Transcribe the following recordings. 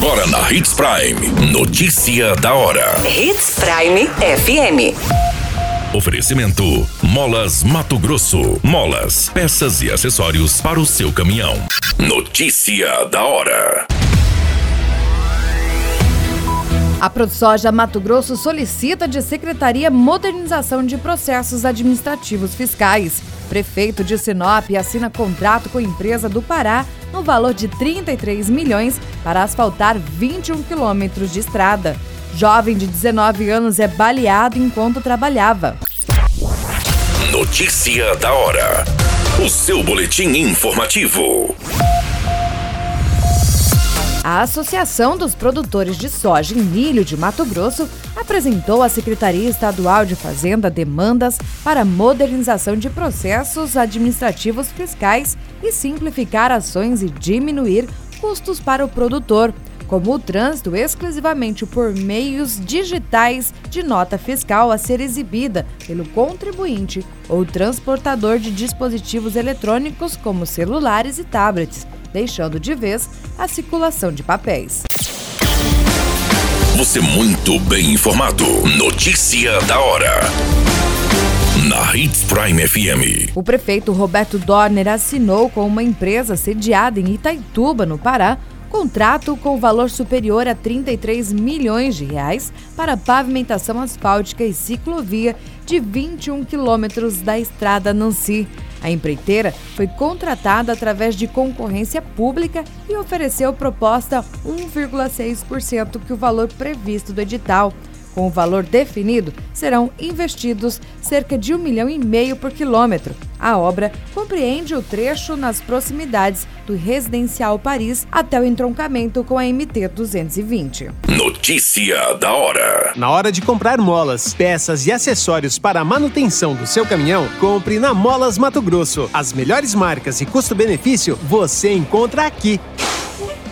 Agora na Hits Prime. Notícia da hora. Hits Prime FM. Oferecimento: Molas Mato Grosso. Molas, peças e acessórios para o seu caminhão. Notícia da hora. A ProSoja Mato Grosso solicita de Secretaria modernização de processos administrativos fiscais. Prefeito de Sinop assina contrato com empresa do Pará no valor de 33 milhões para asfaltar 21 quilômetros de estrada. Jovem de 19 anos é baleado enquanto trabalhava. Notícia da hora. O seu boletim informativo. A Associação dos Produtores de Soja e Milho de Mato Grosso apresentou à Secretaria Estadual de Fazenda demandas para modernização de processos administrativos fiscais e simplificar ações e diminuir custos para o produtor, como o trânsito exclusivamente por meios digitais de nota fiscal a ser exibida pelo contribuinte ou transportador de dispositivos eletrônicos como celulares e tablets deixando de vez a circulação de papéis. Você muito bem informado. Notícia da hora. Na Hits Prime FM. O prefeito Roberto Dorner assinou com uma empresa sediada em Itaituba, no Pará, contrato com valor superior a 33 milhões de reais para pavimentação asfáltica e ciclovia de 21 quilômetros da estrada Nancy. A empreiteira foi contratada através de concorrência pública e ofereceu proposta 1,6% que o valor previsto do edital. Com o valor definido, serão investidos cerca de um milhão e meio por quilômetro. A obra compreende o trecho nas proximidades do Residencial Paris até o entroncamento com a MT 220. Notícia da hora. Na hora de comprar molas, peças e acessórios para a manutenção do seu caminhão, compre na Molas Mato Grosso. As melhores marcas e custo-benefício você encontra aqui.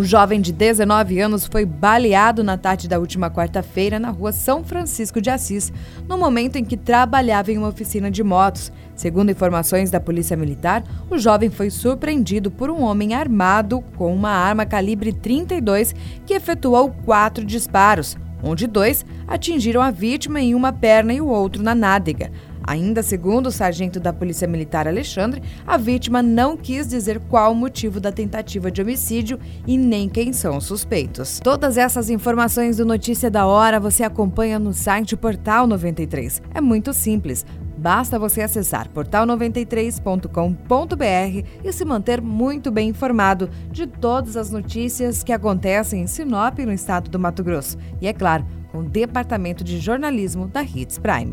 Um jovem de 19 anos foi baleado na tarde da última quarta-feira na rua São Francisco de Assis, no momento em que trabalhava em uma oficina de motos. Segundo informações da Polícia Militar, o jovem foi surpreendido por um homem armado com uma arma calibre 32 que efetuou quatro disparos, onde dois atingiram a vítima em uma perna e o outro na nádega. Ainda segundo o sargento da Polícia Militar Alexandre, a vítima não quis dizer qual o motivo da tentativa de homicídio e nem quem são os suspeitos. Todas essas informações do Notícia da Hora você acompanha no site Portal 93. É muito simples. Basta você acessar portal93.com.br e se manter muito bem informado de todas as notícias que acontecem em Sinop, no estado do Mato Grosso. E é claro, com o Departamento de Jornalismo da Hits Prime.